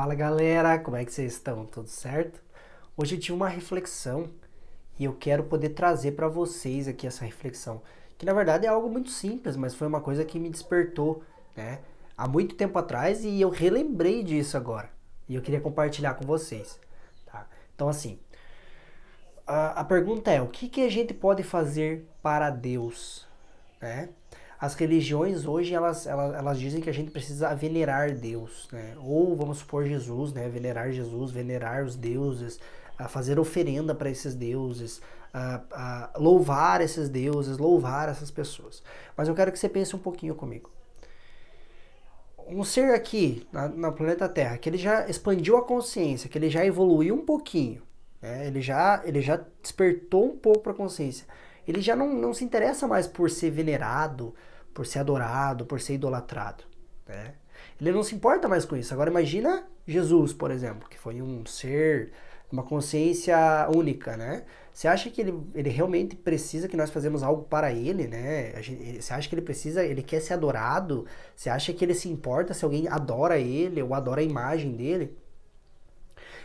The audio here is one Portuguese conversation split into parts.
Fala galera, como é que vocês estão? Tudo certo? Hoje eu tive uma reflexão e eu quero poder trazer para vocês aqui essa reflexão, que na verdade é algo muito simples, mas foi uma coisa que me despertou, né? Há muito tempo atrás e eu relembrei disso agora e eu queria compartilhar com vocês, tá? Então assim, a, a pergunta é: o que, que a gente pode fazer para Deus, né? As religiões hoje elas, elas, elas dizem que a gente precisa venerar Deus, né? Ou vamos supor Jesus, né? Venerar Jesus, venerar os deuses, fazer oferenda para esses deuses, louvar esses deuses, louvar essas pessoas. Mas eu quero que você pense um pouquinho comigo. Um ser aqui na, no planeta Terra que ele já expandiu a consciência, que ele já evoluiu um pouquinho, né? Ele já ele já despertou um pouco para a consciência ele já não, não se interessa mais por ser venerado, por ser adorado, por ser idolatrado. Né? Ele não se importa mais com isso. Agora imagina Jesus, por exemplo, que foi um ser, uma consciência única, né? Você acha que ele, ele realmente precisa que nós fazemos algo para ele, né? Você acha que ele precisa, ele quer ser adorado? Você acha que ele se importa se alguém adora ele ou adora a imagem dele?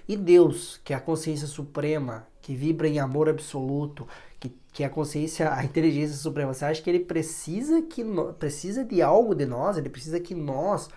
E Deus, que é a consciência suprema, que vibra em amor absoluto, que, que a consciência, a inteligência suprema, você acha que ele precisa que no, precisa de algo de nós? Ele precisa que nós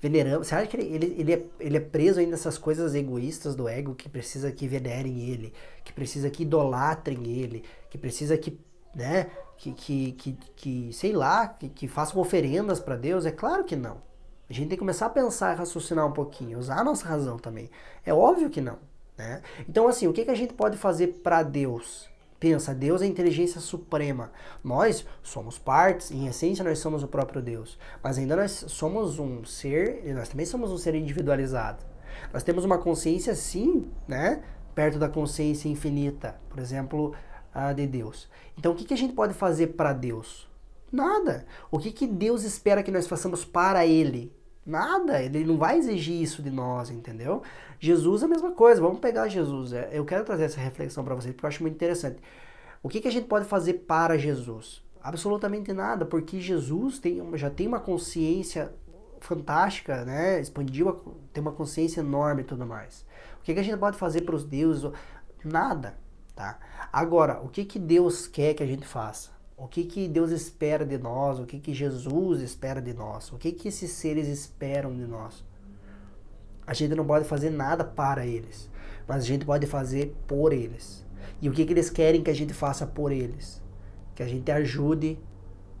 veneramos? Você acha que ele, ele, ele, é, ele é preso ainda nessas coisas egoístas do ego que precisa que venerem ele, que precisa que idolatrem ele, que precisa que, né, que, que, que, que sei lá, que, que façam oferendas para Deus? É claro que não. A gente tem que começar a pensar, raciocinar um pouquinho, usar a nossa razão também. É óbvio que não. Né? Então, assim, o que, que a gente pode fazer para Deus? Pensa, Deus é a inteligência suprema. Nós somos partes, em essência nós somos o próprio Deus. Mas ainda nós somos um ser, nós também somos um ser individualizado. Nós temos uma consciência, sim, né? Perto da consciência infinita, por exemplo, a de Deus. Então, o que, que a gente pode fazer para Deus? Nada. O que, que Deus espera que nós façamos para Ele? Nada, ele não vai exigir isso de nós, entendeu? Jesus é a mesma coisa, vamos pegar Jesus. É, eu quero trazer essa reflexão para vocês porque eu acho muito interessante. O que, que a gente pode fazer para Jesus? Absolutamente nada, porque Jesus tem, já tem uma consciência fantástica, né? Expandiu, tem uma consciência enorme e tudo mais. O que, que a gente pode fazer para os deuses? Nada, tá? Agora, o que, que Deus quer que a gente faça? O que, que Deus espera de nós? O que, que Jesus espera de nós? O que, que esses seres esperam de nós? A gente não pode fazer nada para eles, mas a gente pode fazer por eles. E o que, que eles querem que a gente faça por eles? Que a gente ajude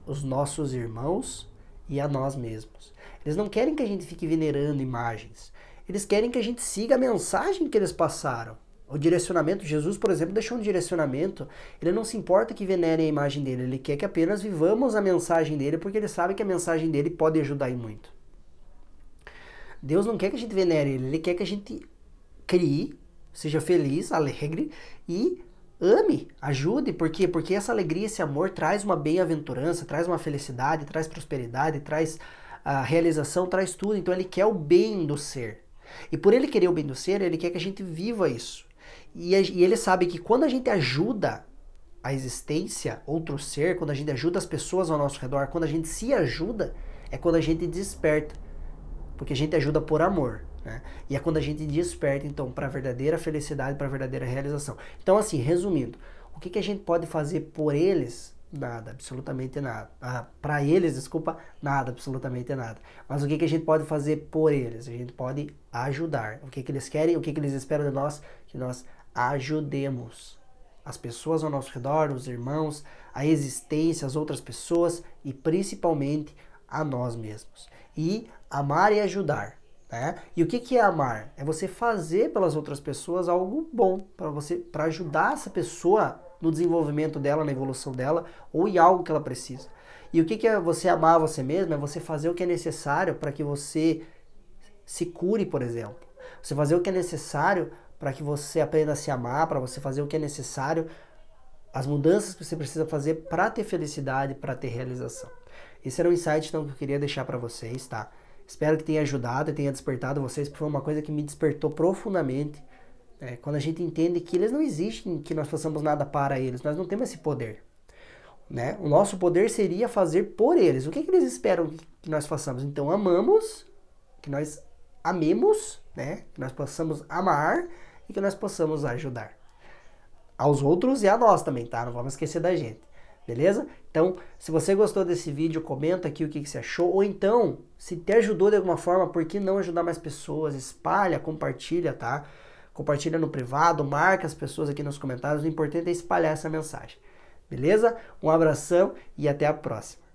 os nossos irmãos e a nós mesmos. Eles não querem que a gente fique venerando imagens. Eles querem que a gente siga a mensagem que eles passaram. O direcionamento, Jesus, por exemplo, deixou um direcionamento. Ele não se importa que venerem a imagem dele, ele quer que apenas vivamos a mensagem dele, porque ele sabe que a mensagem dele pode ajudar em muito. Deus não quer que a gente venere ele, ele quer que a gente crie, seja feliz, alegre e ame, ajude. Por quê? Porque essa alegria, esse amor traz uma bem-aventurança, traz uma felicidade, traz prosperidade, traz a realização, traz tudo. Então ele quer o bem do ser. E por ele querer o bem do ser, ele quer que a gente viva isso. E, e ele sabe que quando a gente ajuda a existência, outro ser, quando a gente ajuda as pessoas ao nosso redor, quando a gente se ajuda, é quando a gente desperta. Porque a gente ajuda por amor. Né? E é quando a gente desperta, então, para a verdadeira felicidade, para a verdadeira realização. Então, assim, resumindo, o que, que a gente pode fazer por eles? Nada, absolutamente nada. Ah, para eles, desculpa, nada, absolutamente nada. Mas o que, que a gente pode fazer por eles? A gente pode ajudar. O que, que eles querem, o que, que eles esperam de nós? Que nós ajudemos as pessoas ao nosso redor, os irmãos, a existência, as outras pessoas e principalmente a nós mesmos. E amar e ajudar. Né? E o que, que é amar? É você fazer pelas outras pessoas algo bom para você, para ajudar essa pessoa no desenvolvimento dela, na evolução dela, ou em algo que ela precisa. E o que, que é você amar você mesmo? É você fazer o que é necessário para que você se cure, por exemplo. Você fazer o que é necessário para que você aprenda a se amar, para você fazer o que é necessário, as mudanças que você precisa fazer para ter felicidade, para ter realização. Esse era o insight então, que eu queria deixar para vocês, tá? Espero que tenha ajudado e tenha despertado vocês, porque foi uma coisa que me despertou profundamente. É, quando a gente entende que eles não existem, que nós façamos nada para eles, nós não temos esse poder. Né? O nosso poder seria fazer por eles. O que, que eles esperam que nós façamos? Então, amamos, que nós amemos, né? Que nós possamos amar e que nós possamos ajudar aos outros e a nós também, tá? Não vamos esquecer da gente. Beleza? Então, se você gostou desse vídeo, comenta aqui o que, que, você achou. Ou então, se te ajudou de alguma forma, por que não ajudar mais pessoas? Espalha, compartilha, tá? Compartilha no privado, marca as pessoas aqui nos comentários. O importante é espalhar essa mensagem. Beleza? Um abração e até a próxima.